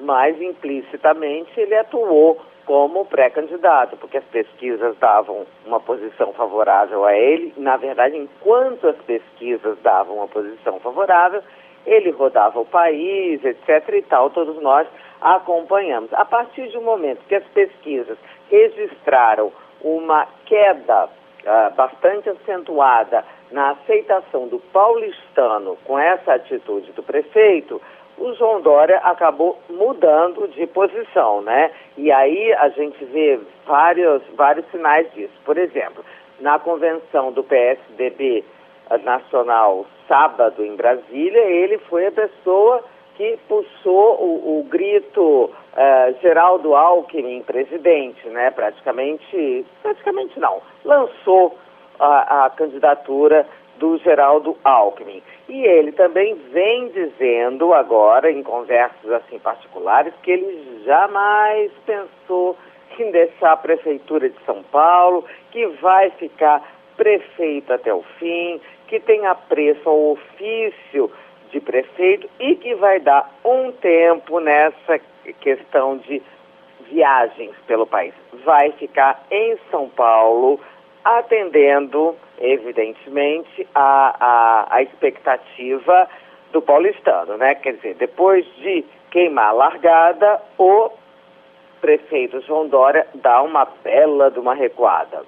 mas implicitamente ele atuou como pré-candidato, porque as pesquisas davam uma posição favorável a ele. Na verdade, enquanto as pesquisas davam uma posição favorável, ele rodava o país, etc. e tal, todos nós acompanhamos. A partir um momento que as pesquisas registraram uma queda uh, bastante acentuada na aceitação do paulistano com essa atitude do prefeito, o João Dória acabou mudando de posição, né? E aí a gente vê vários, vários sinais disso. Por exemplo, na convenção do PSDB nacional sábado em Brasília, ele foi a pessoa que puxou o, o grito uh, Geraldo Alckmin presidente, né? Praticamente, praticamente não, lançou a, a candidatura do Geraldo Alckmin. E ele também vem dizendo agora, em conversas assim particulares, que ele jamais pensou em deixar a Prefeitura de São Paulo, que vai ficar prefeito até o fim, que tem apreço ao ofício de prefeito e que vai dar um tempo nessa questão de viagens pelo país. Vai ficar em São Paulo atendendo, evidentemente, a, a, a expectativa do paulistano, né? Quer dizer, depois de queimar a largada, o prefeito João Dória dá uma bela de uma recuada.